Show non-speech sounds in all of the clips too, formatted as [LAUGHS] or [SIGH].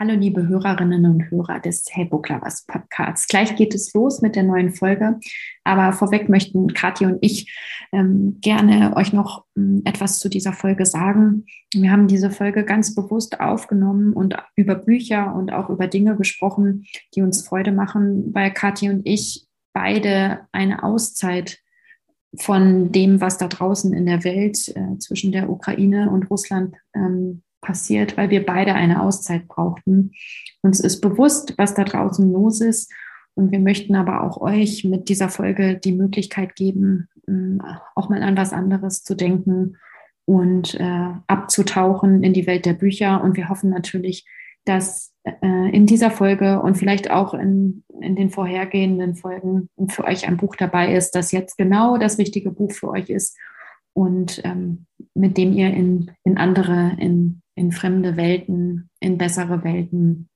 Hallo liebe Hörerinnen und Hörer des Hey Booklovers Podcasts. Gleich geht es los mit der neuen Folge, aber vorweg möchten Kathi und ich ähm, gerne euch noch ähm, etwas zu dieser Folge sagen. Wir haben diese Folge ganz bewusst aufgenommen und über Bücher und auch über Dinge gesprochen, die uns Freude machen, weil Kathi und ich beide eine Auszeit von dem, was da draußen in der Welt äh, zwischen der Ukraine und Russland ähm, passiert, weil wir beide eine Auszeit brauchten. Uns ist bewusst, was da draußen los ist. Und wir möchten aber auch euch mit dieser Folge die Möglichkeit geben, ähm, auch mal an was anderes zu denken und äh, abzutauchen in die Welt der Bücher. Und wir hoffen natürlich, dass äh, in dieser Folge und vielleicht auch in, in den vorhergehenden Folgen für euch ein Buch dabei ist, das jetzt genau das richtige Buch für euch ist und ähm, mit dem ihr in, in andere, in, in fremde Welten, in bessere Welten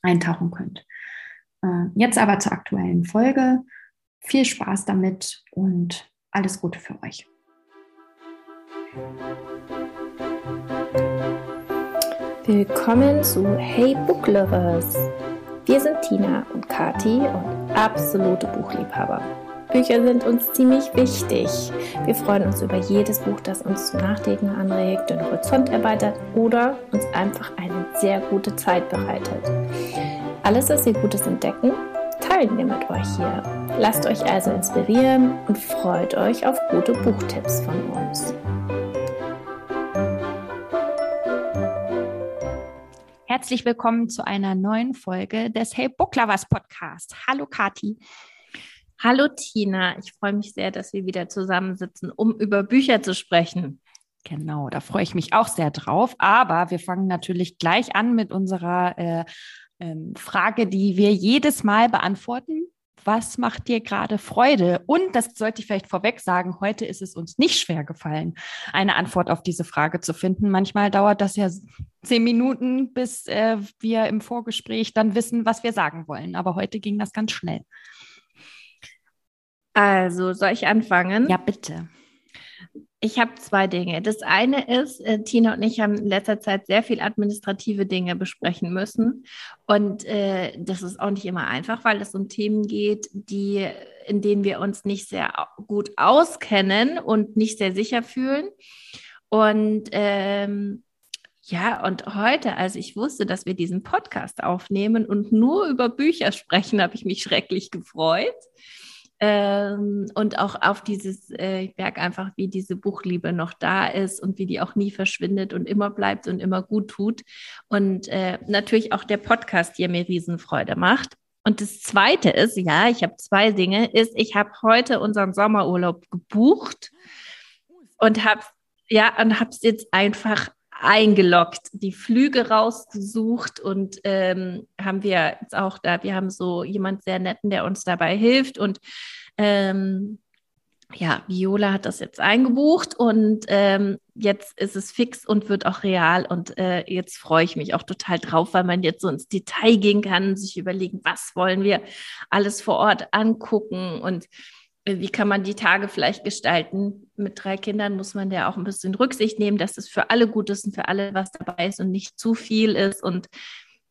eintauchen könnt. Äh, jetzt aber zur aktuellen Folge. Viel Spaß damit und alles Gute für euch. Willkommen zu Hey Book Lovers. Wir sind Tina und Kati und absolute Buchliebhaber. Bücher sind uns ziemlich wichtig. Wir freuen uns über jedes Buch, das uns zum Nachdenken anregt, den Horizont erweitert oder uns einfach eine sehr gute Zeit bereitet. Alles, was wir Gutes entdecken, teilen wir mit euch hier. Lasst euch also inspirieren und freut euch auf gute Buchtipps von uns. Herzlich willkommen zu einer neuen Folge des Hey Book Lovers Podcast. Hallo Kati. Hallo Tina, ich freue mich sehr, dass wir wieder zusammensitzen, um über Bücher zu sprechen. Genau, da freue ich mich auch sehr drauf. Aber wir fangen natürlich gleich an mit unserer äh, ähm, Frage, die wir jedes Mal beantworten. Was macht dir gerade Freude? Und das sollte ich vielleicht vorweg sagen, heute ist es uns nicht schwer gefallen, eine Antwort auf diese Frage zu finden. Manchmal dauert das ja zehn Minuten, bis äh, wir im Vorgespräch dann wissen, was wir sagen wollen. Aber heute ging das ganz schnell. Also, soll ich anfangen? Ja, bitte. Ich habe zwei Dinge. Das eine ist, äh, Tina und ich haben in letzter Zeit sehr viel administrative Dinge besprechen müssen. Und äh, das ist auch nicht immer einfach, weil es um Themen geht, die, in denen wir uns nicht sehr gut auskennen und nicht sehr sicher fühlen. Und ähm, ja, und heute, als ich wusste, dass wir diesen Podcast aufnehmen und nur über Bücher sprechen, habe ich mich schrecklich gefreut. Ähm, und auch auf dieses, äh, ich merke einfach, wie diese Buchliebe noch da ist und wie die auch nie verschwindet und immer bleibt und immer gut tut. Und äh, natürlich auch der Podcast hier mir Riesenfreude macht. Und das Zweite ist, ja, ich habe zwei Dinge, ist, ich habe heute unseren Sommerurlaub gebucht und habe ja, und habe es jetzt einfach eingeloggt, die Flüge rausgesucht und ähm, haben wir jetzt auch da, wir haben so jemand sehr netten, der uns dabei hilft und ähm, ja, Viola hat das jetzt eingebucht und ähm, jetzt ist es fix und wird auch real. Und äh, jetzt freue ich mich auch total drauf, weil man jetzt so ins Detail gehen kann, sich überlegen, was wollen wir alles vor Ort angucken und wie kann man die Tage vielleicht gestalten? Mit drei Kindern muss man ja auch ein bisschen Rücksicht nehmen, dass es für alle gut ist und für alle was dabei ist und nicht zu viel ist und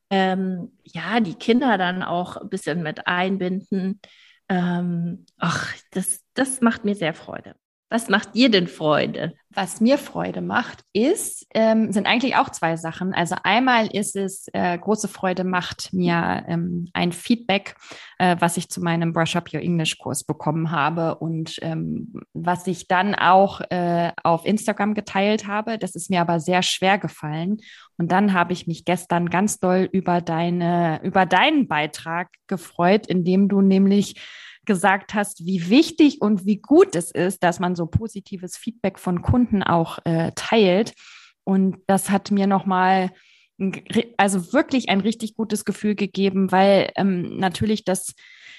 ähm, ja, die Kinder dann auch ein bisschen mit einbinden. Ähm, ach, das, das macht mir sehr Freude. Was macht dir denn Freude? Was mir Freude macht, ist, ähm, sind eigentlich auch zwei Sachen. Also einmal ist es, äh, große Freude macht mir ähm, ein Feedback, äh, was ich zu meinem Brush Up Your English Kurs bekommen habe und ähm, was ich dann auch äh, auf Instagram geteilt habe. Das ist mir aber sehr schwer gefallen. Und dann habe ich mich gestern ganz doll über deine, über deinen Beitrag gefreut, in dem du nämlich gesagt hast, wie wichtig und wie gut es ist, dass man so positives Feedback von Kunden auch äh, teilt. Und das hat mir nochmal also wirklich ein richtig gutes Gefühl gegeben, weil ähm, natürlich das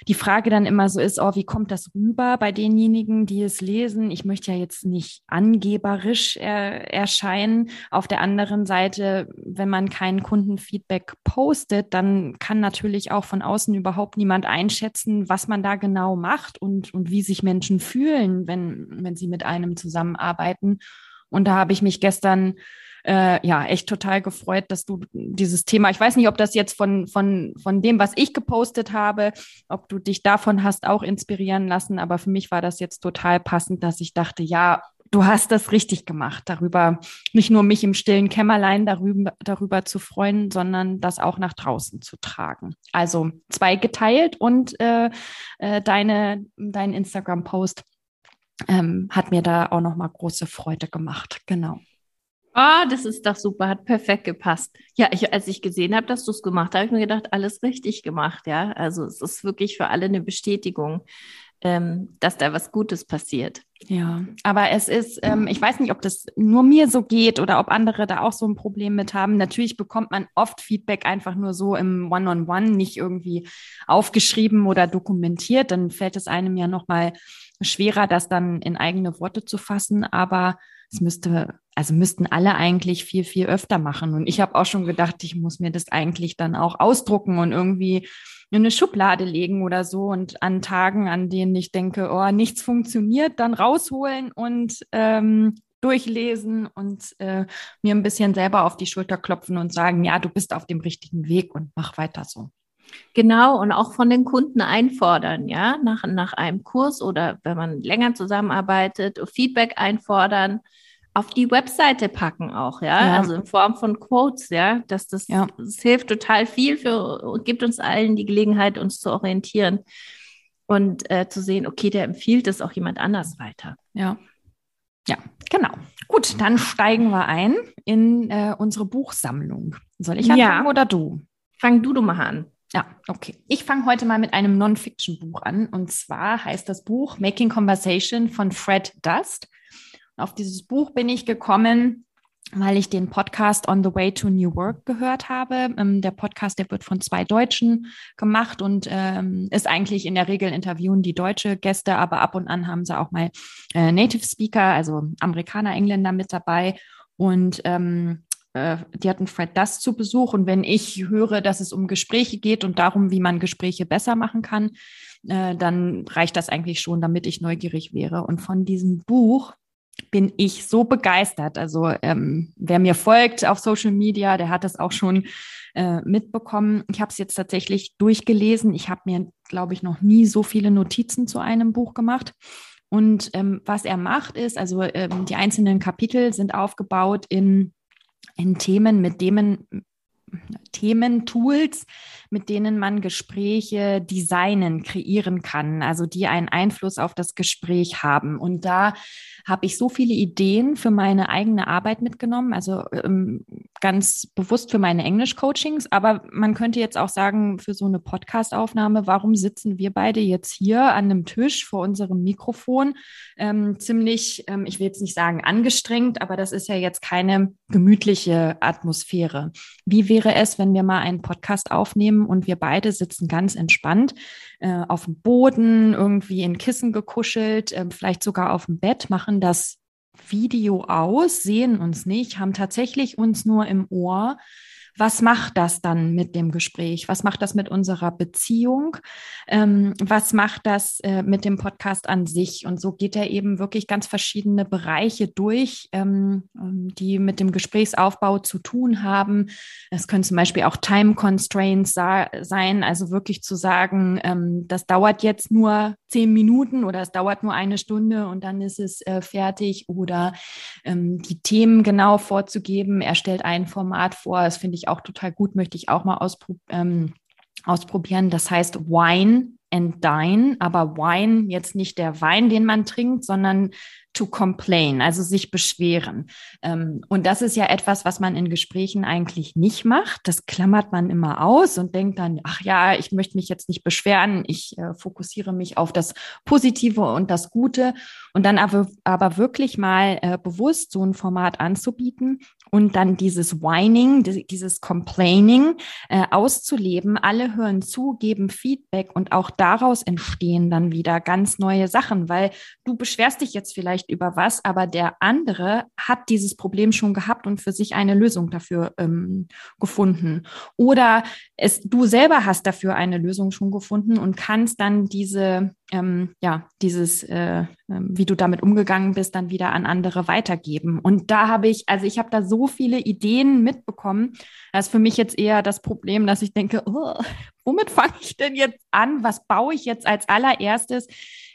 die Frage dann immer so ist, oh, wie kommt das rüber bei denjenigen, die es lesen? Ich möchte ja jetzt nicht angeberisch äh, erscheinen. Auf der anderen Seite, wenn man kein Kundenfeedback postet, dann kann natürlich auch von außen überhaupt niemand einschätzen, was man da genau macht und, und wie sich Menschen fühlen, wenn, wenn sie mit einem zusammenarbeiten. Und da habe ich mich gestern äh, ja echt total gefreut, dass du dieses Thema, ich weiß nicht, ob das jetzt von, von, von dem, was ich gepostet habe, ob du dich davon hast auch inspirieren lassen, aber für mich war das jetzt total passend, dass ich dachte, ja, du hast das richtig gemacht, darüber nicht nur mich im stillen Kämmerlein darüber, darüber zu freuen, sondern das auch nach draußen zu tragen. Also zwei geteilt und äh, äh, deine, dein Instagram-Post ähm, hat mir da auch nochmal große Freude gemacht. Genau. Ah, oh, das ist doch super, hat perfekt gepasst. Ja, ich, als ich gesehen habe, dass du es gemacht hast, habe ich mir gedacht, alles richtig gemacht, ja. Also es ist wirklich für alle eine Bestätigung, ähm, dass da was Gutes passiert. Ja, aber es ist, ähm, ich weiß nicht, ob das nur mir so geht oder ob andere da auch so ein Problem mit haben. Natürlich bekommt man oft Feedback einfach nur so im One-on-One, -on -One, nicht irgendwie aufgeschrieben oder dokumentiert. Dann fällt es einem ja nochmal schwerer, das dann in eigene Worte zu fassen. Aber es müsste, also müssten alle eigentlich viel, viel öfter machen. Und ich habe auch schon gedacht, ich muss mir das eigentlich dann auch ausdrucken und irgendwie in eine Schublade legen oder so und an Tagen, an denen ich denke, oh, nichts funktioniert, dann rausholen und ähm, durchlesen und äh, mir ein bisschen selber auf die Schulter klopfen und sagen, ja, du bist auf dem richtigen Weg und mach weiter so. Genau, und auch von den Kunden einfordern, ja, nach, nach einem Kurs oder wenn man länger zusammenarbeitet, Feedback einfordern auf die Webseite packen auch, ja? ja, also in Form von Quotes, ja, dass das, ja. das hilft total viel für und gibt uns allen die Gelegenheit, uns zu orientieren und äh, zu sehen, okay, der empfiehlt es auch jemand anders weiter. Ja, ja, genau. Gut, dann steigen wir ein in äh, unsere Buchsammlung. Soll ich anfangen ja. oder du? Fang du du mal an. Ja, okay. Ich fange heute mal mit einem Non-Fiction-Buch an. Und zwar heißt das Buch Making Conversation von Fred Dust. Auf dieses Buch bin ich gekommen, weil ich den Podcast On the Way to New Work gehört habe. Ähm, der Podcast, der wird von zwei Deutschen gemacht und ähm, ist eigentlich in der Regel interviewen die deutsche Gäste, aber ab und an haben sie auch mal äh, Native Speaker, also Amerikaner, Engländer mit dabei. Und ähm, äh, die hatten Fred Dust zu Besuch. Und wenn ich höre, dass es um Gespräche geht und darum, wie man Gespräche besser machen kann, äh, dann reicht das eigentlich schon, damit ich neugierig wäre. Und von diesem Buch bin ich so begeistert. Also ähm, wer mir folgt auf Social Media, der hat es auch schon äh, mitbekommen. Ich habe es jetzt tatsächlich durchgelesen. Ich habe mir, glaube ich, noch nie so viele Notizen zu einem Buch gemacht. Und ähm, was er macht, ist, also ähm, die einzelnen Kapitel sind aufgebaut in, in Themen, mit denen Themen, Tools, mit denen man Gespräche designen, kreieren kann, also die einen Einfluss auf das Gespräch haben. Und da habe ich so viele Ideen für meine eigene Arbeit mitgenommen, also ähm, ganz bewusst für meine Englisch-Coachings. Aber man könnte jetzt auch sagen, für so eine Podcast-Aufnahme, warum sitzen wir beide jetzt hier an einem Tisch vor unserem Mikrofon? Ähm, ziemlich, ähm, ich will jetzt nicht sagen angestrengt, aber das ist ja jetzt keine gemütliche Atmosphäre. Wie wäre es, wenn wir mal einen Podcast aufnehmen und wir beide sitzen ganz entspannt äh, auf dem Boden, irgendwie in Kissen gekuschelt, äh, vielleicht sogar auf dem Bett, machen das Video aus, sehen uns nicht, haben tatsächlich uns nur im Ohr was macht das dann mit dem Gespräch? Was macht das mit unserer Beziehung? Ähm, was macht das äh, mit dem Podcast an sich? Und so geht er eben wirklich ganz verschiedene Bereiche durch, ähm, ähm die mit dem Gesprächsaufbau zu tun haben. Es können zum Beispiel auch Time Constraints sein, also wirklich zu sagen, ähm, das dauert jetzt nur zehn Minuten oder es dauert nur eine Stunde und dann ist es äh, fertig oder ähm, die Themen genau vorzugeben. Er stellt ein Format vor, das finde ich auch total gut, möchte ich auch mal ausprob ähm, ausprobieren. Das heißt Wine and Dine, aber Wine jetzt nicht der Wein, den man trinkt, sondern to complain, also sich beschweren. Ähm, und das ist ja etwas, was man in Gesprächen eigentlich nicht macht. Das klammert man immer aus und denkt dann, ach ja, ich möchte mich jetzt nicht beschweren, ich äh, fokussiere mich auf das Positive und das Gute. Und dann aber, aber wirklich mal äh, bewusst so ein Format anzubieten und dann dieses Whining, dieses Complaining äh, auszuleben. Alle hören zu, geben Feedback und auch daraus entstehen dann wieder ganz neue Sachen, weil du beschwerst dich jetzt vielleicht über was, aber der andere hat dieses Problem schon gehabt und für sich eine Lösung dafür ähm, gefunden. Oder es, du selber hast dafür eine Lösung schon gefunden und kannst dann diese ähm, ja, dieses, äh, ähm, wie du damit umgegangen bist, dann wieder an andere weitergeben. Und da habe ich, also ich habe da so viele Ideen mitbekommen. Das ist für mich jetzt eher das Problem, dass ich denke, oh, womit fange ich denn jetzt an? Was baue ich jetzt als allererstes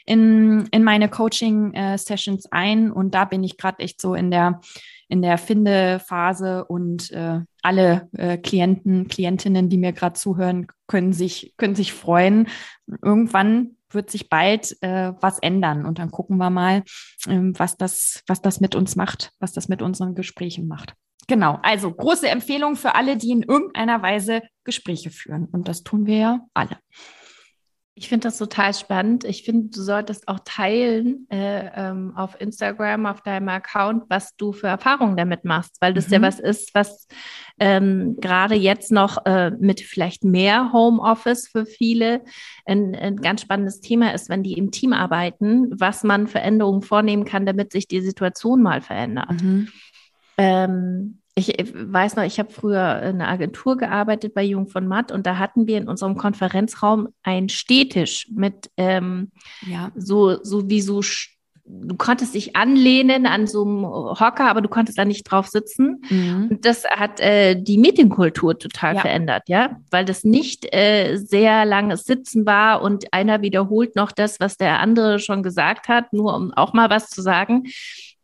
in, in meine Coaching-Sessions äh, ein? Und da bin ich gerade echt so in der in der Findephase und äh, alle äh, Klienten, Klientinnen, die mir gerade zuhören, können sich, können sich freuen. Irgendwann wird sich bald äh, was ändern und dann gucken wir mal, ähm, was das, was das mit uns macht, was das mit unseren Gesprächen macht. Genau, also große Empfehlung für alle, die in irgendeiner Weise Gespräche führen. Und das tun wir ja alle. Ich finde das total spannend. Ich finde, du solltest auch teilen äh, ähm, auf Instagram, auf deinem Account, was du für Erfahrungen damit machst, weil das mhm. ja was ist, was ähm, gerade jetzt noch äh, mit vielleicht mehr Homeoffice für viele ein, ein, ganz spannendes Thema ist, wenn die im Team arbeiten, was man Veränderungen vornehmen kann, damit sich die Situation mal verändert. Mhm. Ähm, ich weiß noch, ich habe früher in einer Agentur gearbeitet bei Jung von Matt und da hatten wir in unserem Konferenzraum einen Stehtisch mit ähm, ja. so, so wie so du konntest dich anlehnen an so einem Hocker, aber du konntest da nicht drauf sitzen. Mhm. Und das hat äh, die Meetingkultur total ja. verändert, ja, weil das nicht äh, sehr langes Sitzen war und einer wiederholt noch das, was der andere schon gesagt hat, nur um auch mal was zu sagen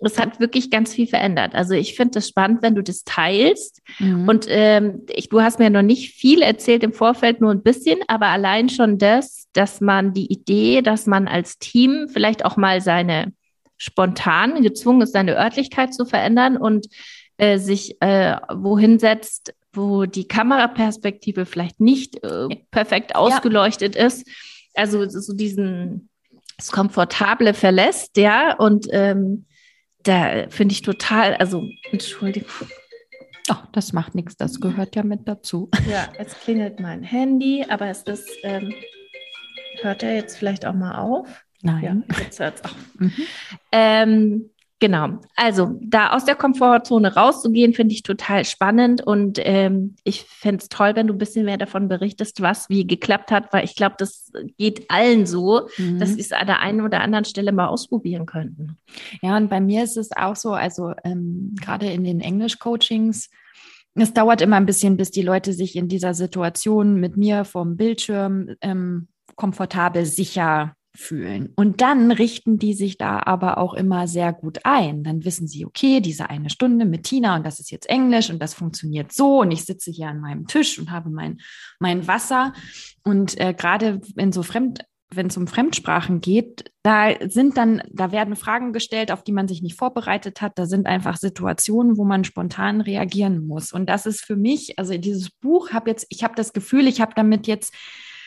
das hat wirklich ganz viel verändert. Also ich finde es spannend, wenn du das teilst. Mhm. Und ähm, ich, du hast mir noch nicht viel erzählt im Vorfeld, nur ein bisschen, aber allein schon das, dass man die Idee, dass man als Team vielleicht auch mal seine spontan gezwungen ist, seine Örtlichkeit zu verändern und äh, sich äh, wohin setzt, wo die Kameraperspektive vielleicht nicht äh, perfekt ausgeleuchtet ja. ist. Also so diesen das Komfortable verlässt, ja, und ähm, da finde ich total, also Entschuldigung. Ach, das macht nichts, das gehört ja mit dazu. Ja, jetzt klingelt mein Handy, aber es ist, ähm, hört er jetzt vielleicht auch mal auf? Nein. Ja, jetzt hört es auf. Mhm. Ähm, Genau. Also da aus der Komfortzone rauszugehen, finde ich total spannend und ähm, ich fände es toll, wenn du ein bisschen mehr davon berichtest, was wie geklappt hat, weil ich glaube, das geht allen so, mhm. dass sie es an der einen oder anderen Stelle mal ausprobieren könnten. Ja, und bei mir ist es auch so, also ähm, gerade in den Englisch-Coachings, es dauert immer ein bisschen, bis die Leute sich in dieser Situation mit mir vom Bildschirm ähm, komfortabel sicher fühlen. Und dann richten die sich da aber auch immer sehr gut ein. Dann wissen sie, okay, diese eine Stunde mit Tina und das ist jetzt Englisch und das funktioniert so und ich sitze hier an meinem Tisch und habe mein, mein Wasser. Und äh, gerade wenn so Fremd, wenn es um Fremdsprachen geht, da sind dann, da werden Fragen gestellt, auf die man sich nicht vorbereitet hat. Da sind einfach Situationen, wo man spontan reagieren muss. Und das ist für mich, also dieses Buch habe jetzt, ich habe das Gefühl, ich habe damit jetzt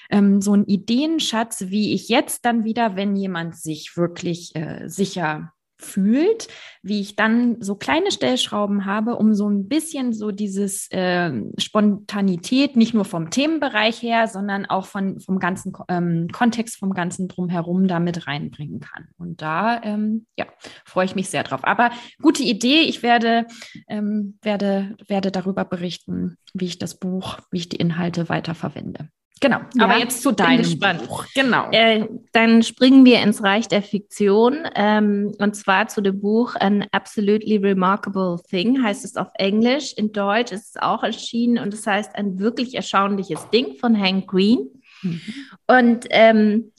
ähm, so einen Ideenschatz, wie ich jetzt dann wieder, wenn jemand sich wirklich äh, sicher fühlt, wie ich dann so kleine Stellschrauben habe, um so ein bisschen so dieses äh, Spontanität nicht nur vom Themenbereich her, sondern auch von, vom ganzen ähm, Kontext, vom ganzen drumherum damit reinbringen kann. Und da ähm, ja, freue ich mich sehr drauf. Aber gute Idee, ich werde, ähm, werde, werde darüber berichten, wie ich das Buch, wie ich die Inhalte weiterverwende. Genau, ja, aber jetzt zu deinem Buch. Genau. Äh, dann springen wir ins Reich der Fiktion ähm, und zwar zu dem Buch An Absolutely Remarkable Thing, heißt es auf Englisch. In Deutsch ist es auch erschienen und es das heißt ein wirklich erstaunliches Ding von Hank Green. Mhm. Und ähm,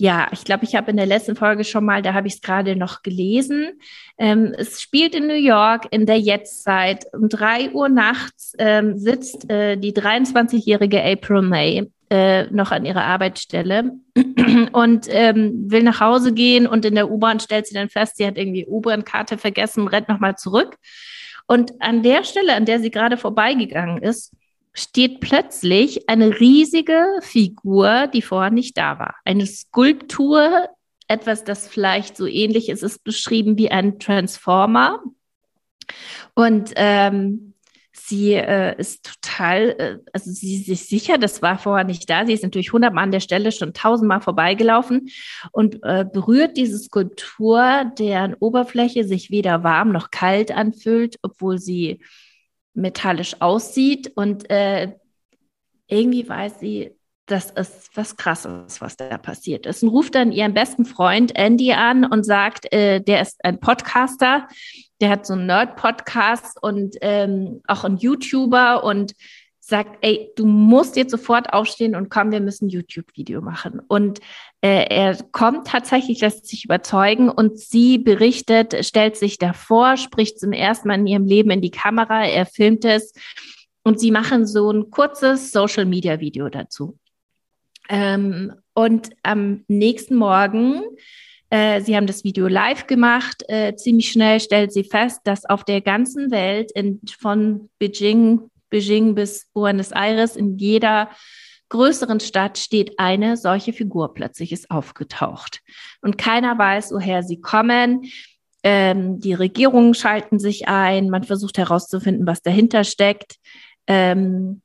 ja, ich glaube, ich habe in der letzten Folge schon mal, da habe ich es gerade noch gelesen. Ähm, es spielt in New York in der Jetztzeit. Um drei Uhr nachts ähm, sitzt äh, die 23-jährige April May äh, noch an ihrer Arbeitsstelle und ähm, will nach Hause gehen und in der U-Bahn stellt sie dann fest, sie hat irgendwie U-Bahn-Karte vergessen, rennt nochmal zurück. Und an der Stelle, an der sie gerade vorbeigegangen ist, steht plötzlich eine riesige Figur, die vorher nicht da war. Eine Skulptur, etwas, das vielleicht so ähnlich ist, ist beschrieben wie ein Transformer. Und ähm, sie äh, ist total, äh, also sie ist sich sicher, das war vorher nicht da. Sie ist natürlich hundertmal an der Stelle schon tausendmal vorbeigelaufen und äh, berührt diese Skulptur, deren Oberfläche sich weder warm noch kalt anfühlt, obwohl sie metallisch aussieht und äh, irgendwie weiß sie, das ist was Krasses, was da passiert ist. Und ruft dann ihren besten Freund Andy an und sagt, äh, der ist ein Podcaster, der hat so einen Nerd-Podcast und ähm, auch ein YouTuber und sagt, ey, du musst jetzt sofort aufstehen und komm, wir müssen ein YouTube-Video machen. Und äh, er kommt tatsächlich, lässt sich überzeugen und sie berichtet, stellt sich davor, spricht zum ersten Mal in ihrem Leben in die Kamera, er filmt es und sie machen so ein kurzes Social-Media-Video dazu. Ähm, und am nächsten Morgen, äh, sie haben das Video live gemacht, äh, ziemlich schnell stellt sie fest, dass auf der ganzen Welt in, von Beijing, Beijing bis Buenos Aires in jeder größeren Stadt steht eine solche Figur plötzlich ist aufgetaucht. Und keiner weiß, woher sie kommen. Ähm, die Regierungen schalten sich ein, man versucht herauszufinden, was dahinter steckt. Ähm,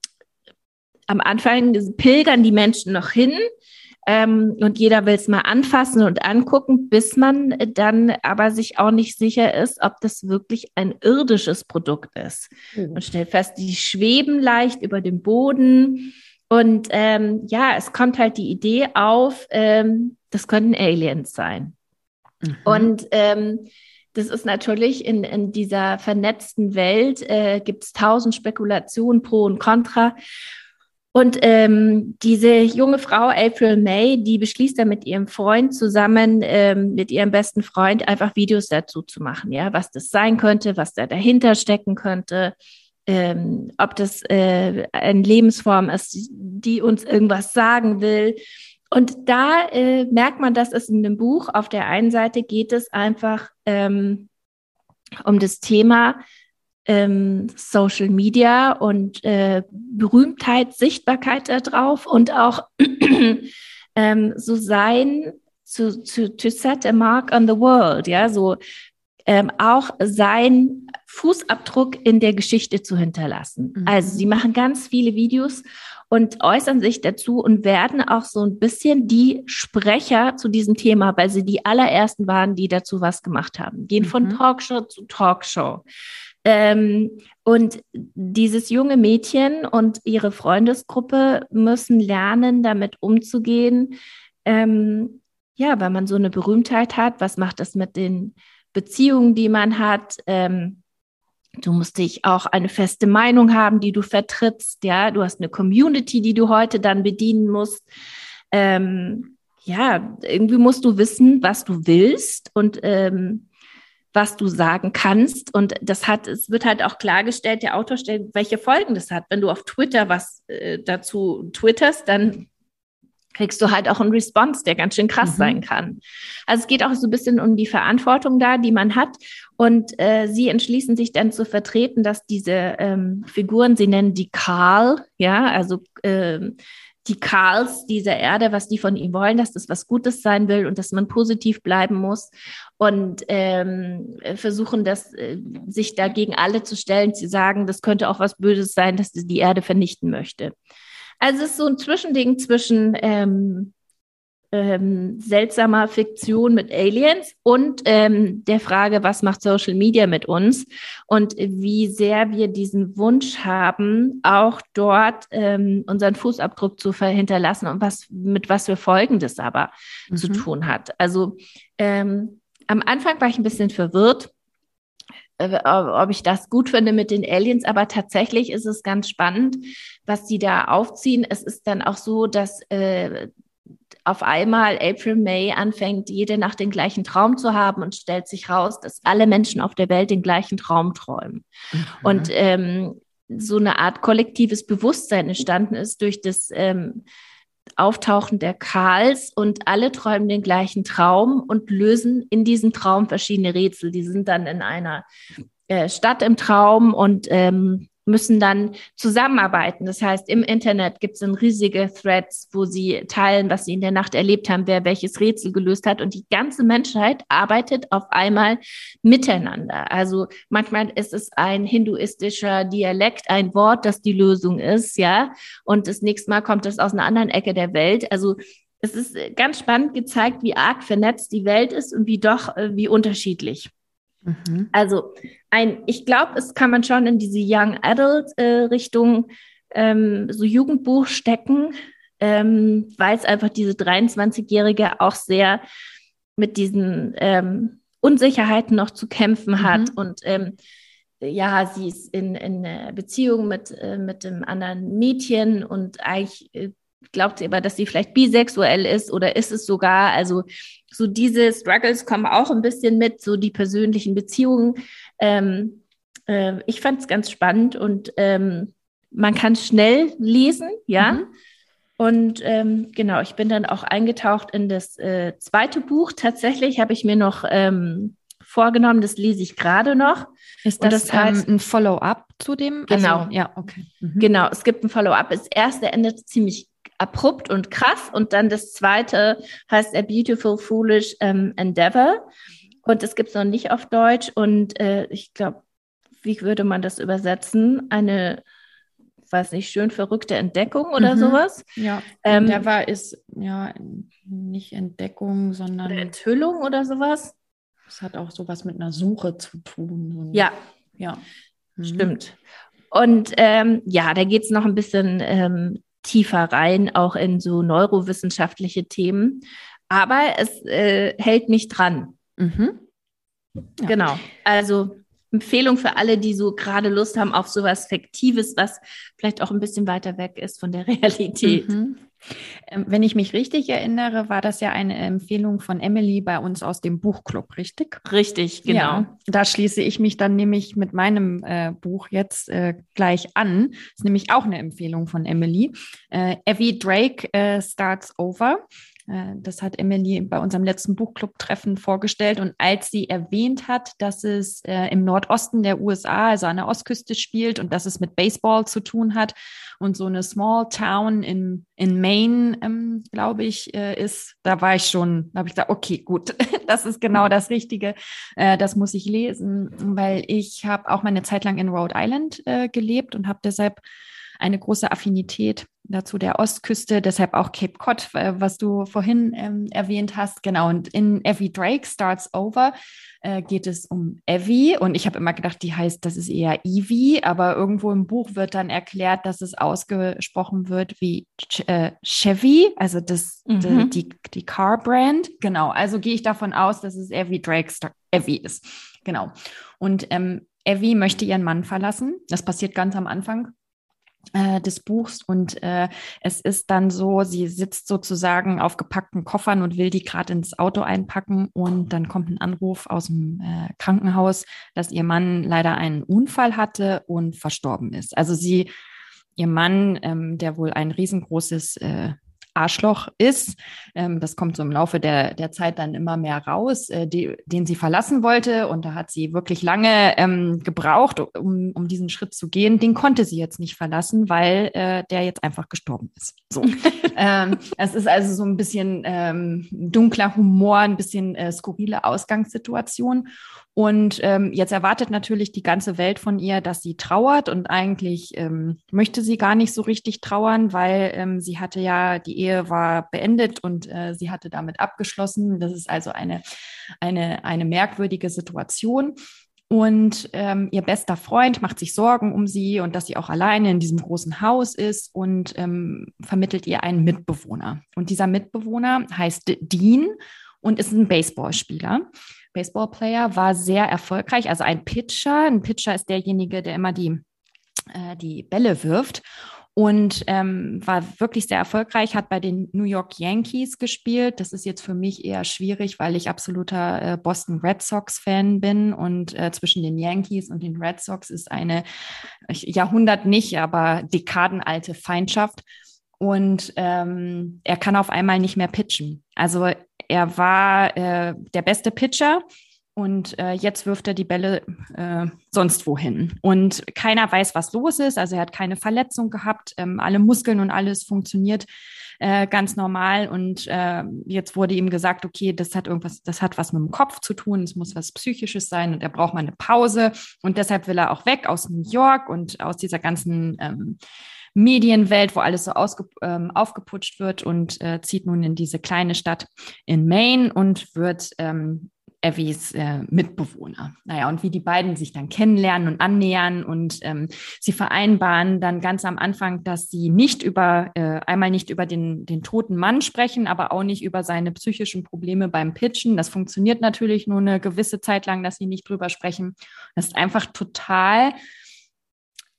am Anfang pilgern die Menschen noch hin ähm, und jeder will es mal anfassen und angucken, bis man dann aber sich auch nicht sicher ist, ob das wirklich ein irdisches Produkt ist. Mhm. Stellt fest, die schweben leicht über dem Boden. Und ähm, ja, es kommt halt die Idee auf, ähm, das könnten Aliens sein. Mhm. Und ähm, das ist natürlich in, in dieser vernetzten Welt, äh, gibt es tausend Spekulationen pro und contra. Und ähm, diese junge Frau, April May, die beschließt dann mit ihrem Freund zusammen, ähm, mit ihrem besten Freund, einfach Videos dazu zu machen, ja, was das sein könnte, was da dahinter stecken könnte, ähm, ob das äh, eine Lebensform ist, die uns irgendwas sagen will. Und da äh, merkt man, dass es in dem Buch auf der einen Seite geht es einfach ähm, um das Thema, ähm, Social Media und äh, Berühmtheit, Sichtbarkeit da drauf und auch [CLEARS THROAT] ähm, so sein, zu, zu, to set a mark on the world, ja, so ähm, auch sein Fußabdruck in der Geschichte zu hinterlassen. Mhm. Also sie machen ganz viele Videos und äußern sich dazu und werden auch so ein bisschen die Sprecher zu diesem Thema, weil sie die allerersten waren, die dazu was gemacht haben. Gehen mhm. von Talkshow zu Talkshow. Ähm, und dieses junge Mädchen und ihre Freundesgruppe müssen lernen, damit umzugehen. Ähm, ja, weil man so eine Berühmtheit hat, was macht das mit den Beziehungen, die man hat? Ähm, du musst dich auch eine feste Meinung haben, die du vertrittst. Ja, du hast eine Community, die du heute dann bedienen musst. Ähm, ja, irgendwie musst du wissen, was du willst und ähm, was du sagen kannst. Und das hat, es wird halt auch klargestellt, der Autor stellt, welche Folgen das hat. Wenn du auf Twitter was äh, dazu twitterst, dann kriegst du halt auch einen Response, der ganz schön krass mhm. sein kann. Also es geht auch so ein bisschen um die Verantwortung da, die man hat. Und äh, sie entschließen sich dann zu vertreten, dass diese ähm, Figuren, sie nennen die Karl, ja, also ähm, die Karls dieser Erde, was die von ihm wollen, dass das was Gutes sein will und dass man positiv bleiben muss und ähm, versuchen, das, äh, sich dagegen alle zu stellen, zu sagen, das könnte auch was Böses sein, dass die Erde vernichten möchte. Also es ist so ein Zwischending zwischen ähm, ähm, seltsamer Fiktion mit Aliens und ähm, der Frage, was macht Social Media mit uns und wie sehr wir diesen Wunsch haben, auch dort ähm, unseren Fußabdruck zu hinterlassen und was mit was für Folgen das aber mhm. zu tun hat. Also ähm, am Anfang war ich ein bisschen verwirrt, äh, ob ich das gut finde mit den Aliens, aber tatsächlich ist es ganz spannend, was sie da aufziehen. Es ist dann auch so, dass äh, auf einmal April May anfängt, jede Nacht den gleichen Traum zu haben und stellt sich raus, dass alle Menschen auf der Welt den gleichen Traum träumen. Mhm. Und ähm, so eine Art kollektives Bewusstsein entstanden ist durch das ähm, Auftauchen der Karls und alle träumen den gleichen Traum und lösen in diesem Traum verschiedene Rätsel. Die sind dann in einer äh, Stadt im Traum und ähm, müssen dann zusammenarbeiten. Das heißt, im Internet gibt es dann riesige Threads, wo sie teilen, was sie in der Nacht erlebt haben, wer welches Rätsel gelöst hat. Und die ganze Menschheit arbeitet auf einmal miteinander. Also manchmal ist es ein hinduistischer Dialekt, ein Wort, das die Lösung ist, ja. Und das nächste Mal kommt es aus einer anderen Ecke der Welt. Also es ist ganz spannend gezeigt, wie arg vernetzt die Welt ist und wie doch, äh, wie unterschiedlich. Mhm. Also ein, ich glaube, es kann man schon in diese Young Adult äh, Richtung ähm, so Jugendbuch stecken. ähm, weil es einfach diese 23-Jährige auch sehr mit diesen ähm, Unsicherheiten noch zu kämpfen hat mhm. und ähm, ja, sie ist in, in Beziehung mit, äh, mit einem anderen Mädchen und eigentlich äh, glaubt sie aber, dass sie vielleicht bisexuell ist oder ist es sogar. Also so diese Struggles kommen auch ein bisschen mit, so die persönlichen Beziehungen. Ähm, äh, ich fand es ganz spannend und ähm, man kann schnell lesen, ja. Mhm. Und ähm, genau, ich bin dann auch eingetaucht in das äh, zweite Buch. Tatsächlich habe ich mir noch ähm, vorgenommen, das lese ich gerade noch. Ist das, das heißt, ähm, ein Follow-up zu dem? Also, genau. Also, ja, okay. Mhm. Genau, es gibt ein Follow-up. Das erste endet ziemlich abrupt und krass und dann das zweite heißt A Beautiful Foolish ähm, Endeavor und das gibt es noch nicht auf Deutsch und äh, ich glaube, wie würde man das übersetzen? Eine weiß nicht, schön verrückte Entdeckung oder mhm. sowas. Ja, ähm, Endeavor ist ja nicht Entdeckung, sondern Enthüllung oder sowas. Es hat auch sowas mit einer Suche zu tun. Ja, ja, mhm. stimmt. Und ähm, ja, da geht es noch ein bisschen ähm, tiefer rein, auch in so neurowissenschaftliche Themen. Aber es äh, hält mich dran. Mhm. Ja. Genau. Also Empfehlung für alle, die so gerade Lust haben auf sowas Fiktives, was vielleicht auch ein bisschen weiter weg ist von der [LAUGHS] Realität. Mhm. Ähm, wenn ich mich richtig erinnere, war das ja eine Empfehlung von Emily bei uns aus dem Buchclub, richtig? Richtig, genau. Ja, da schließe ich mich dann nämlich mit meinem äh, Buch jetzt äh, gleich an. Das ist nämlich auch eine Empfehlung von Emily. Äh, Evie Drake äh, Starts Over. Äh, das hat Emily bei unserem letzten Buchclub-Treffen vorgestellt. Und als sie erwähnt hat, dass es äh, im Nordosten der USA, also an der Ostküste spielt und dass es mit Baseball zu tun hat und so eine Small Town in, in Maine, ähm, glaube ich, äh, ist, da war ich schon, da habe ich gesagt, okay, gut, [LAUGHS] das ist genau das Richtige. Äh, das muss ich lesen, weil ich habe auch meine Zeit lang in Rhode Island äh, gelebt und habe deshalb eine große Affinität dazu der Ostküste, deshalb auch Cape Cod, was du vorhin ähm, erwähnt hast. Genau, und in Evie Drake Starts Over äh, geht es um Evie und ich habe immer gedacht, die heißt, das ist eher Evie, aber irgendwo im Buch wird dann erklärt, dass es ausgesprochen wird wie Ch äh, Chevy, also das, mhm. die, die Car Brand. Genau, also gehe ich davon aus, dass es Evie Drake Star Evie ist. Genau. Und ähm, Evie möchte ihren Mann verlassen. Das passiert ganz am Anfang des Buchs und äh, es ist dann so, sie sitzt sozusagen auf gepackten Koffern und will die gerade ins Auto einpacken und dann kommt ein Anruf aus dem äh, Krankenhaus, dass ihr Mann leider einen Unfall hatte und verstorben ist. Also sie, ihr Mann, ähm, der wohl ein riesengroßes äh, Arschloch ist. Ähm, das kommt so im Laufe der, der Zeit dann immer mehr raus, äh, die, den sie verlassen wollte. Und da hat sie wirklich lange ähm, gebraucht, um, um diesen Schritt zu gehen. Den konnte sie jetzt nicht verlassen, weil äh, der jetzt einfach gestorben ist. So. [LAUGHS] ähm, es ist also so ein bisschen ähm, dunkler Humor, ein bisschen äh, skurrile Ausgangssituation. Und ähm, jetzt erwartet natürlich die ganze Welt von ihr, dass sie trauert und eigentlich ähm, möchte sie gar nicht so richtig trauern, weil ähm, sie hatte ja, die Ehe war beendet und äh, sie hatte damit abgeschlossen. Das ist also eine, eine, eine merkwürdige Situation. Und ähm, ihr bester Freund macht sich Sorgen um sie und dass sie auch alleine in diesem großen Haus ist und ähm, vermittelt ihr einen Mitbewohner. Und dieser Mitbewohner heißt Dean und ist ein Baseballspieler. Baseballplayer, war sehr erfolgreich, also ein Pitcher. Ein Pitcher ist derjenige, der immer die, äh, die Bälle wirft und ähm, war wirklich sehr erfolgreich, hat bei den New York Yankees gespielt. Das ist jetzt für mich eher schwierig, weil ich absoluter äh, Boston Red Sox-Fan bin und äh, zwischen den Yankees und den Red Sox ist eine Jahrhundert nicht, aber dekadenalte Feindschaft. Und ähm, er kann auf einmal nicht mehr pitchen. Also er war äh, der beste Pitcher und äh, jetzt wirft er die Bälle äh, sonst wohin. Und keiner weiß, was los ist. Also er hat keine Verletzung gehabt. Ähm, alle Muskeln und alles funktioniert äh, ganz normal. Und äh, jetzt wurde ihm gesagt, okay, das hat irgendwas, das hat was mit dem Kopf zu tun. Es muss was Psychisches sein und er braucht mal eine Pause. Und deshalb will er auch weg aus New York und aus dieser ganzen ähm, Medienwelt, wo alles so ausge, ähm, aufgeputscht wird und äh, zieht nun in diese kleine Stadt in Maine und wird ähm, Evvies äh, Mitbewohner. Naja, und wie die beiden sich dann kennenlernen und annähern und ähm, sie vereinbaren dann ganz am Anfang, dass sie nicht über, äh, einmal nicht über den, den toten Mann sprechen, aber auch nicht über seine psychischen Probleme beim Pitchen. Das funktioniert natürlich nur eine gewisse Zeit lang, dass sie nicht drüber sprechen. Das ist einfach total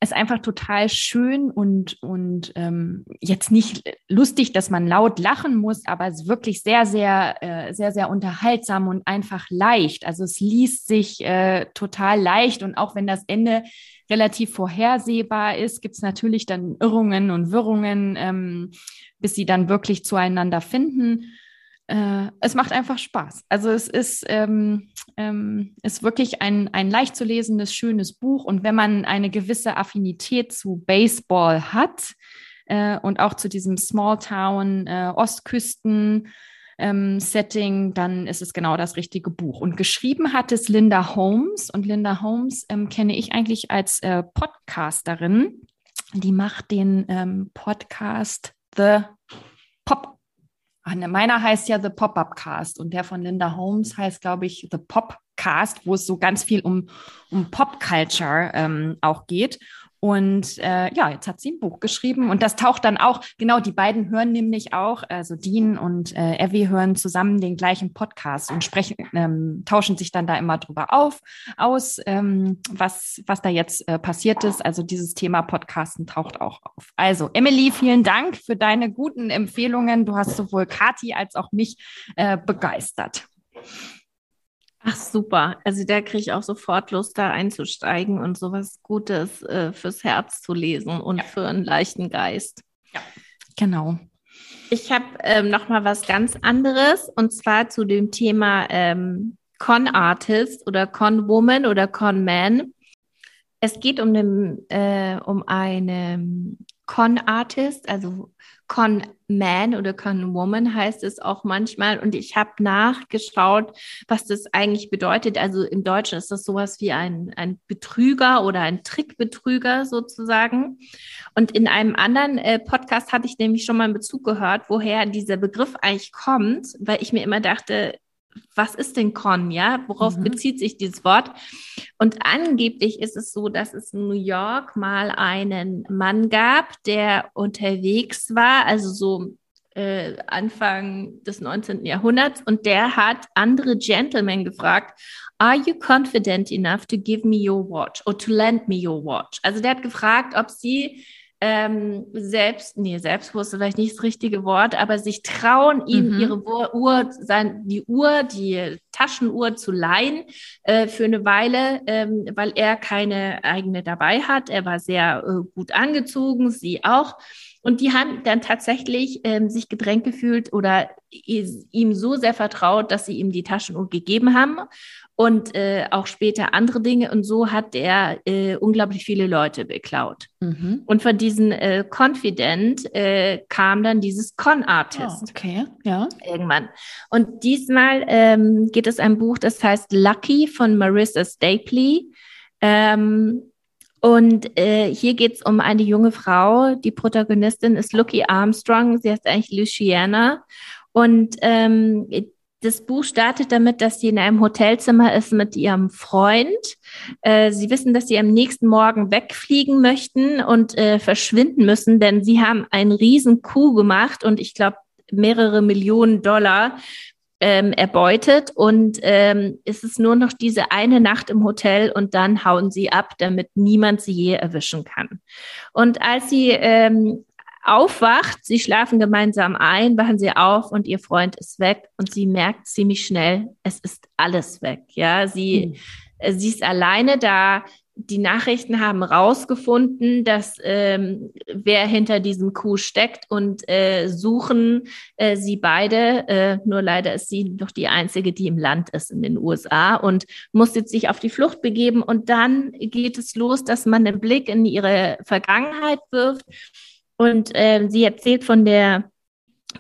ist einfach total schön und, und ähm, jetzt nicht lustig, dass man laut lachen muss, aber es ist wirklich sehr, sehr, äh, sehr, sehr unterhaltsam und einfach leicht. Also es liest sich äh, total leicht und auch wenn das Ende relativ vorhersehbar ist, gibt es natürlich dann Irrungen und Wirrungen, ähm, bis sie dann wirklich zueinander finden äh, es macht einfach Spaß. Also es ist, ähm, ähm, ist wirklich ein, ein leicht zu lesendes, schönes Buch. Und wenn man eine gewisse Affinität zu Baseball hat äh, und auch zu diesem Smalltown äh, Ostküsten, ähm, Setting, dann ist es genau das richtige Buch. Und geschrieben hat es Linda Holmes. Und Linda Holmes ähm, kenne ich eigentlich als äh, Podcasterin. Die macht den ähm, Podcast The Ne, meiner heißt ja The Pop-Up Cast und der von Linda Holmes heißt, glaube ich, The Pop Cast, wo es so ganz viel um, um Pop-Culture ähm, auch geht. Und äh, ja, jetzt hat sie ein Buch geschrieben und das taucht dann auch, genau, die beiden hören nämlich auch, also Dean und äh, Evie hören zusammen den gleichen Podcast und sprechen, ähm, tauschen sich dann da immer drüber auf, aus, ähm, was, was da jetzt äh, passiert ist. Also dieses Thema Podcasten taucht auch auf. Also, Emily, vielen Dank für deine guten Empfehlungen. Du hast sowohl Kati als auch mich äh, begeistert. Ach super, also da kriege ich auch sofort Lust, da einzusteigen und sowas Gutes äh, fürs Herz zu lesen und ja. für einen leichten Geist. Ja, genau. Ich habe ähm, noch mal was ganz anderes und zwar zu dem Thema ähm, Con Artist oder Con Woman oder Con Man. Es geht um, den, äh, um eine Con Artist, also Con Man oder Con Woman heißt es auch manchmal. Und ich habe nachgeschaut, was das eigentlich bedeutet. Also im Deutschen ist das sowas wie ein, ein Betrüger oder ein Trickbetrüger sozusagen. Und in einem anderen äh, Podcast hatte ich nämlich schon mal einen Bezug gehört, woher dieser Begriff eigentlich kommt, weil ich mir immer dachte, was ist denn Con, ja? Worauf mhm. bezieht sich dieses Wort? Und angeblich ist es so, dass es in New York mal einen Mann gab, der unterwegs war, also so äh, Anfang des 19. Jahrhunderts, und der hat andere Gentlemen gefragt, Are you confident enough to give me your watch or to lend me your watch? Also der hat gefragt, ob sie ähm, selbst, nee, selbstbewusst ist vielleicht nicht das richtige Wort, aber sich trauen, ihm mhm. ihre Uhr, sein, die Uhr, die Taschenuhr zu leihen äh, für eine Weile, ähm, weil er keine eigene dabei hat. Er war sehr äh, gut angezogen, sie auch. Und die haben dann tatsächlich ähm, sich gedrängt gefühlt oder ihm so sehr vertraut, dass sie ihm die Taschenuhr gegeben haben und äh, auch später andere Dinge. Und so hat er äh, unglaublich viele Leute beklaut. Mhm. Und von diesen äh, Confident äh, kam dann dieses Con-Artist. Oh, okay, ja. Irgendwann. Und diesmal ähm, geht es ein Buch, das heißt Lucky von Marissa Stapley. Ähm, und äh, hier geht es um eine junge Frau. Die Protagonistin ist Lucky Armstrong. Sie heißt eigentlich Luciana. Und ähm, das Buch startet damit, dass sie in einem Hotelzimmer ist mit ihrem Freund. Äh, sie wissen, dass sie am nächsten Morgen wegfliegen möchten und äh, verschwinden müssen, denn sie haben einen riesen Coup gemacht und ich glaube mehrere Millionen Dollar ähm, erbeutet und ähm, es ist nur noch diese eine Nacht im Hotel und dann hauen sie ab, damit niemand sie je erwischen kann. Und als sie ähm, aufwacht, sie schlafen gemeinsam ein, wachen sie auf und ihr Freund ist weg und sie merkt ziemlich schnell, es ist alles weg. Ja, sie, mhm. sie ist alleine da die Nachrichten haben rausgefunden, dass ähm, wer hinter diesem Coup steckt und äh, suchen äh, sie beide. Äh, nur leider ist sie noch die einzige, die im Land ist in den USA und muss jetzt sich auf die Flucht begeben. Und dann geht es los, dass man einen Blick in ihre Vergangenheit wirft. Und äh, sie erzählt von der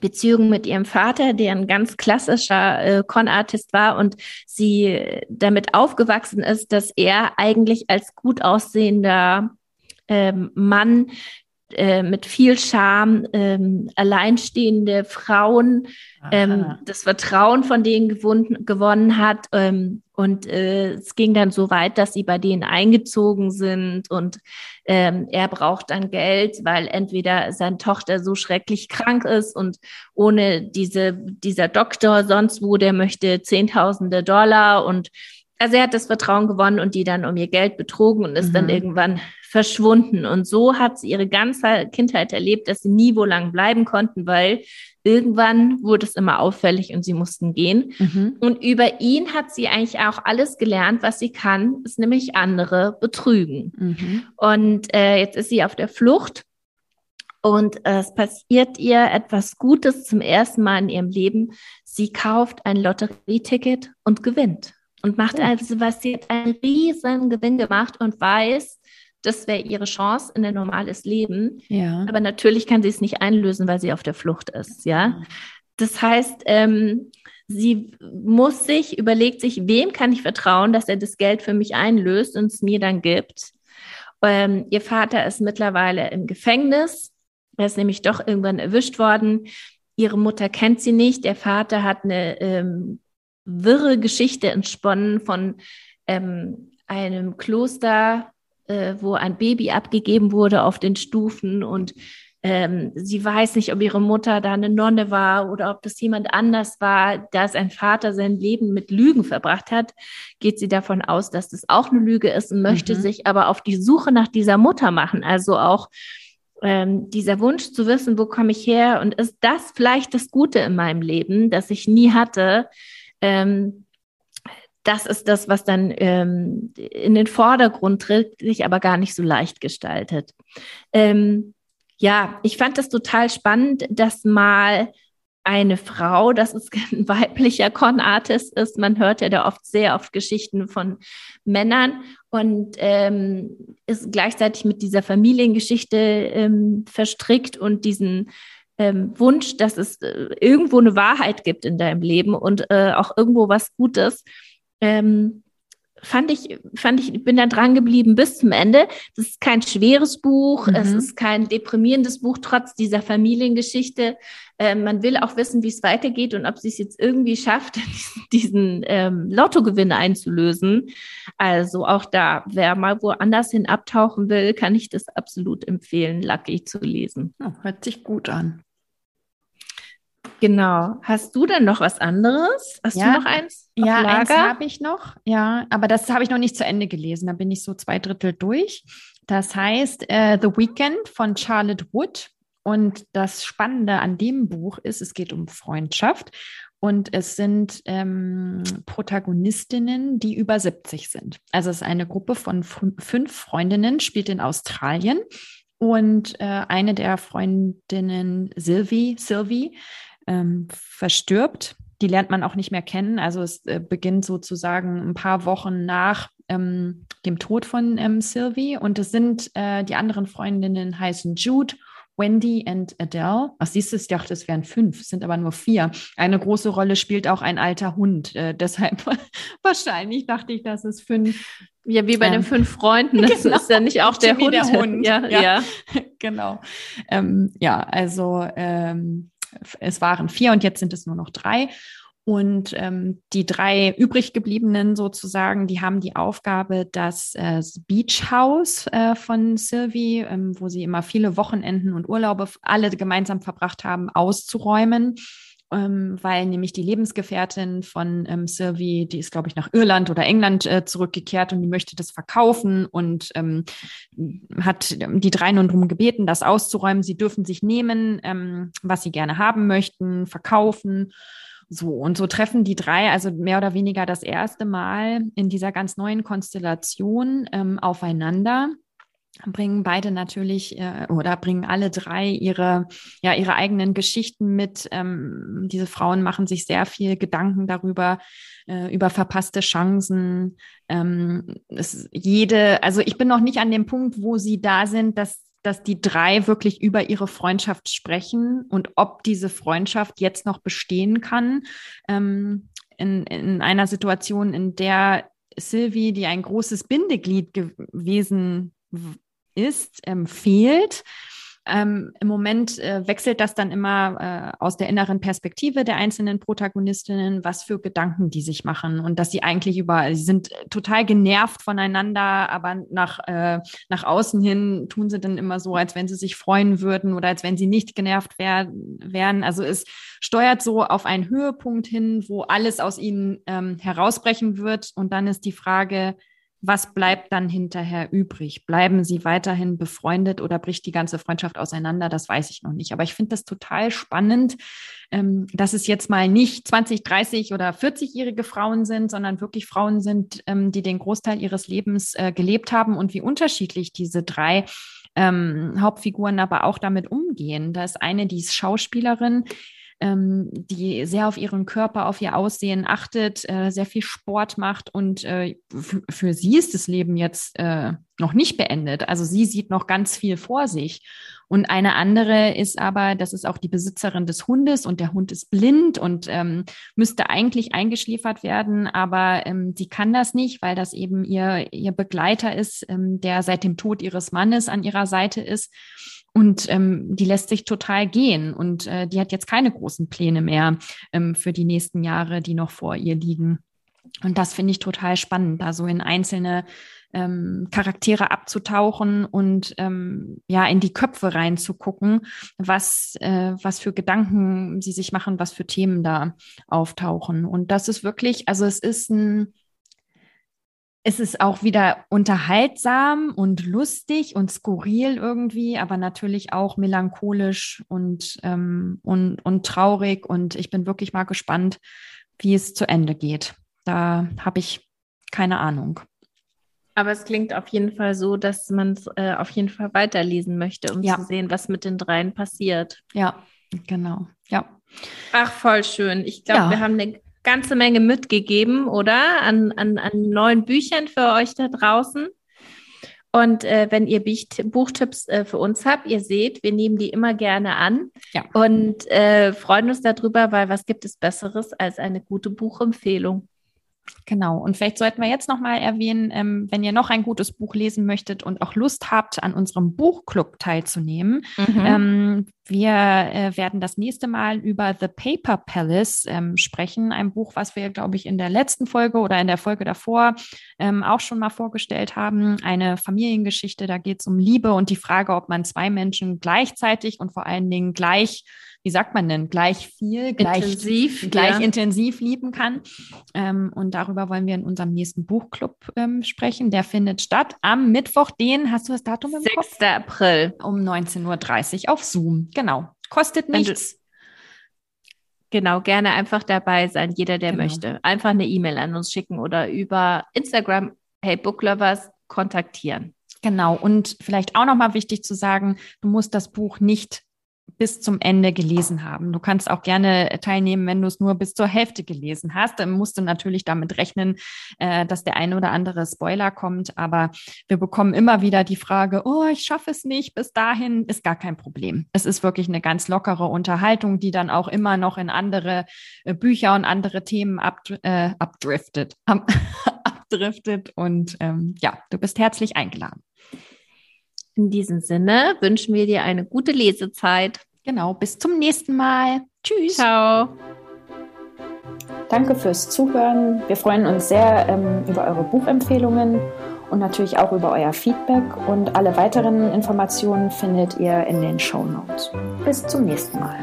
Beziehung mit ihrem Vater, der ein ganz klassischer äh, Con-Artist war und sie damit aufgewachsen ist, dass er eigentlich als gut aussehender ähm, Mann äh, mit viel Scham ähm, alleinstehende Frauen ähm, das Vertrauen von denen gewonnen, gewonnen hat. Ähm, und äh, es ging dann so weit, dass sie bei denen eingezogen sind und ähm, er braucht dann Geld, weil entweder seine Tochter so schrecklich krank ist und ohne diese, dieser Doktor sonst wo, der möchte Zehntausende Dollar und also er hat das Vertrauen gewonnen und die dann um ihr Geld betrogen und ist mhm. dann irgendwann verschwunden. Und so hat sie ihre ganze Kindheit erlebt, dass sie nie wo lang bleiben konnten, weil irgendwann wurde es immer auffällig und sie mussten gehen. Mhm. Und über ihn hat sie eigentlich auch alles gelernt, was sie kann, ist nämlich andere betrügen. Mhm. Und äh, jetzt ist sie auf der Flucht. Und äh, es passiert ihr etwas Gutes zum ersten Mal in ihrem Leben. Sie kauft ein Lotterieticket und gewinnt und macht also was sie hat einen riesen Gewinn gemacht und weiß, das wäre ihre Chance in ein normales Leben. Ja. Aber natürlich kann sie es nicht einlösen, weil sie auf der Flucht ist. Ja. Das heißt, ähm, sie muss sich, überlegt sich, wem kann ich vertrauen, dass er das Geld für mich einlöst und es mir dann gibt. Ähm, ihr Vater ist mittlerweile im Gefängnis. Er ist nämlich doch irgendwann erwischt worden. Ihre Mutter kennt sie nicht. Der Vater hat eine ähm, wirre Geschichte entsponnen von ähm, einem Kloster, äh, wo ein Baby abgegeben wurde auf den Stufen und ähm, sie weiß nicht, ob ihre Mutter da eine Nonne war oder ob das jemand anders war. Da sein Vater sein Leben mit Lügen verbracht hat, geht sie davon aus, dass das auch eine Lüge ist und möchte mhm. sich aber auf die Suche nach dieser Mutter machen. Also auch ähm, dieser Wunsch zu wissen, wo komme ich her und ist das vielleicht das Gute in meinem Leben, das ich nie hatte, ähm, das ist das, was dann ähm, in den Vordergrund tritt, sich aber gar nicht so leicht gestaltet. Ähm, ja, ich fand das total spannend, dass mal eine Frau, dass [LAUGHS] es ein weiblicher Con-Artist ist. Man hört ja da oft sehr oft Geschichten von Männern und ähm, ist gleichzeitig mit dieser Familiengeschichte ähm, verstrickt und diesen ähm, Wunsch, dass es äh, irgendwo eine Wahrheit gibt in deinem Leben und äh, auch irgendwo was Gutes ähm, fand ich, fand ich, bin da dran geblieben bis zum Ende. Das ist kein schweres Buch, mhm. es ist kein deprimierendes Buch, trotz dieser Familiengeschichte. Ähm, man will auch wissen, wie es weitergeht und ob sie es jetzt irgendwie schafft, [LAUGHS] diesen ähm, Lottogewinn einzulösen. Also auch da, wer mal woanders hin abtauchen will, kann ich das absolut empfehlen, Lucky zu lesen. Oh, hört sich gut an. Genau. Hast du denn noch was anderes? Hast ja, du noch eins? Ja, Lager? eins habe ich noch. Ja, aber das habe ich noch nicht zu Ende gelesen. Da bin ich so zwei Drittel durch. Das heißt äh, The Weekend von Charlotte Wood. Und das Spannende an dem Buch ist, es geht um Freundschaft. Und es sind ähm, Protagonistinnen, die über 70 sind. Also es ist eine Gruppe von fünf Freundinnen, spielt in Australien. Und äh, eine der Freundinnen, Sylvie, Sylvie, ähm, verstirbt. Die lernt man auch nicht mehr kennen. Also es äh, beginnt sozusagen ein paar Wochen nach ähm, dem Tod von ähm, Sylvie. Und es sind äh, die anderen Freundinnen heißen Jude, Wendy und Adele. Ach, siehst du, ich dachte, es wären fünf, sind aber nur vier. Eine große Rolle spielt auch ein alter Hund. Äh, [LAUGHS] deshalb wahrscheinlich dachte ich, dass es fünf. Ja, wie bei ähm, den fünf Freunden. Das [LAUGHS] genau. ist ja nicht auch der Hund. der Hund. Ja, ja. ja. [LAUGHS] genau. Ähm, ja, also ähm, es waren vier und jetzt sind es nur noch drei. Und ähm, die drei übrig gebliebenen sozusagen, die haben die Aufgabe, das äh, Beach House äh, von Sylvie, ähm, wo sie immer viele Wochenenden und Urlaube alle gemeinsam verbracht haben, auszuräumen ähm, weil nämlich die Lebensgefährtin von ähm, Sylvie, die ist, glaube ich, nach Irland oder England äh, zurückgekehrt und die möchte das verkaufen und ähm, hat die drei nun darum gebeten, das auszuräumen. Sie dürfen sich nehmen, ähm, was sie gerne haben möchten, verkaufen. So, und so treffen die drei also mehr oder weniger das erste Mal in dieser ganz neuen Konstellation ähm, aufeinander bringen beide natürlich äh, oder bringen alle drei ihre ja ihre eigenen Geschichten mit. Ähm, diese Frauen machen sich sehr viel Gedanken darüber äh, über verpasste Chancen. Ähm, es, jede, also ich bin noch nicht an dem Punkt, wo sie da sind, dass dass die drei wirklich über ihre Freundschaft sprechen und ob diese Freundschaft jetzt noch bestehen kann ähm, in, in einer Situation, in der Sylvie, die ein großes Bindeglied gewesen ist, ähm, fehlt. ähm, im Moment äh, wechselt das dann immer äh, aus der inneren Perspektive der einzelnen Protagonistinnen, was für Gedanken die sich machen und dass sie eigentlich über, sie sind total genervt voneinander, aber nach, äh, nach außen hin tun sie dann immer so, als wenn sie sich freuen würden oder als wenn sie nicht genervt wär, wären. Also es steuert so auf einen Höhepunkt hin, wo alles aus ihnen ähm, herausbrechen wird und dann ist die Frage, was bleibt dann hinterher übrig? Bleiben sie weiterhin befreundet oder bricht die ganze Freundschaft auseinander? Das weiß ich noch nicht. Aber ich finde das total spannend, ähm, dass es jetzt mal nicht 20, 30 oder 40-jährige Frauen sind, sondern wirklich Frauen sind, ähm, die den Großteil ihres Lebens äh, gelebt haben und wie unterschiedlich diese drei ähm, Hauptfiguren aber auch damit umgehen. Da ist eine, die ist Schauspielerin, ähm, die sehr auf ihren Körper, auf ihr Aussehen achtet, äh, sehr viel Sport macht und äh, für sie ist das Leben jetzt äh, noch nicht beendet. Also sie sieht noch ganz viel vor sich. Und eine andere ist aber, das ist auch die Besitzerin des Hundes und der Hund ist blind und ähm, müsste eigentlich eingeschläfert werden, aber ähm, sie kann das nicht, weil das eben ihr, ihr Begleiter ist, ähm, der seit dem Tod ihres Mannes an ihrer Seite ist. Und ähm, die lässt sich total gehen. Und äh, die hat jetzt keine großen Pläne mehr ähm, für die nächsten Jahre, die noch vor ihr liegen. Und das finde ich total spannend, da so in einzelne ähm, Charaktere abzutauchen und ähm, ja in die Köpfe reinzugucken, was, äh, was für Gedanken sie sich machen, was für Themen da auftauchen. Und das ist wirklich, also es ist ein es ist auch wieder unterhaltsam und lustig und skurril irgendwie, aber natürlich auch melancholisch und, ähm, und, und traurig. Und ich bin wirklich mal gespannt, wie es zu Ende geht. Da habe ich keine Ahnung. Aber es klingt auf jeden Fall so, dass man es äh, auf jeden Fall weiterlesen möchte, um ja. zu sehen, was mit den dreien passiert. Ja, genau. Ja. Ach, voll schön. Ich glaube, ja. wir haben eine ganze Menge mitgegeben, oder? An, an, an neuen Büchern für euch da draußen. Und äh, wenn ihr Buchtipps äh, für uns habt, ihr seht, wir nehmen die immer gerne an ja. und äh, freuen uns darüber, weil was gibt es Besseres als eine gute Buchempfehlung? Genau. Und vielleicht sollten wir jetzt nochmal erwähnen, ähm, wenn ihr noch ein gutes Buch lesen möchtet und auch Lust habt, an unserem Buchclub teilzunehmen. Mhm. Ähm, wir äh, werden das nächste Mal über The Paper Palace ähm, sprechen. Ein Buch, was wir, glaube ich, in der letzten Folge oder in der Folge davor ähm, auch schon mal vorgestellt haben. Eine Familiengeschichte. Da geht es um Liebe und die Frage, ob man zwei Menschen gleichzeitig und vor allen Dingen gleich wie sagt man denn, gleich viel, gleich intensiv, gleich ja. intensiv lieben kann. Ähm, und darüber wollen wir in unserem nächsten Buchclub ähm, sprechen. Der findet statt am Mittwoch, den, hast du das Datum im 6. Kopf? 6. April. Um 19.30 Uhr auf Zoom. Genau. Kostet nichts. Genau, gerne einfach dabei sein, jeder, der genau. möchte. Einfach eine E-Mail an uns schicken oder über Instagram, hey Booklovers, kontaktieren. Genau, und vielleicht auch nochmal wichtig zu sagen, du musst das Buch nicht bis zum Ende gelesen haben. Du kannst auch gerne teilnehmen, wenn du es nur bis zur Hälfte gelesen hast. Dann musst du natürlich damit rechnen, äh, dass der eine oder andere Spoiler kommt. Aber wir bekommen immer wieder die Frage, oh, ich schaffe es nicht bis dahin, ist gar kein Problem. Es ist wirklich eine ganz lockere Unterhaltung, die dann auch immer noch in andere äh, Bücher und andere Themen ab, äh, abdriftet, [LAUGHS] abdriftet. Und ähm, ja, du bist herzlich eingeladen. In diesem Sinne wünschen wir dir eine gute Lesezeit. Genau, bis zum nächsten Mal. Tschüss. Ciao. Danke fürs Zuhören. Wir freuen uns sehr ähm, über eure Buchempfehlungen und natürlich auch über euer Feedback. Und alle weiteren Informationen findet ihr in den Show Notes. Bis zum nächsten Mal.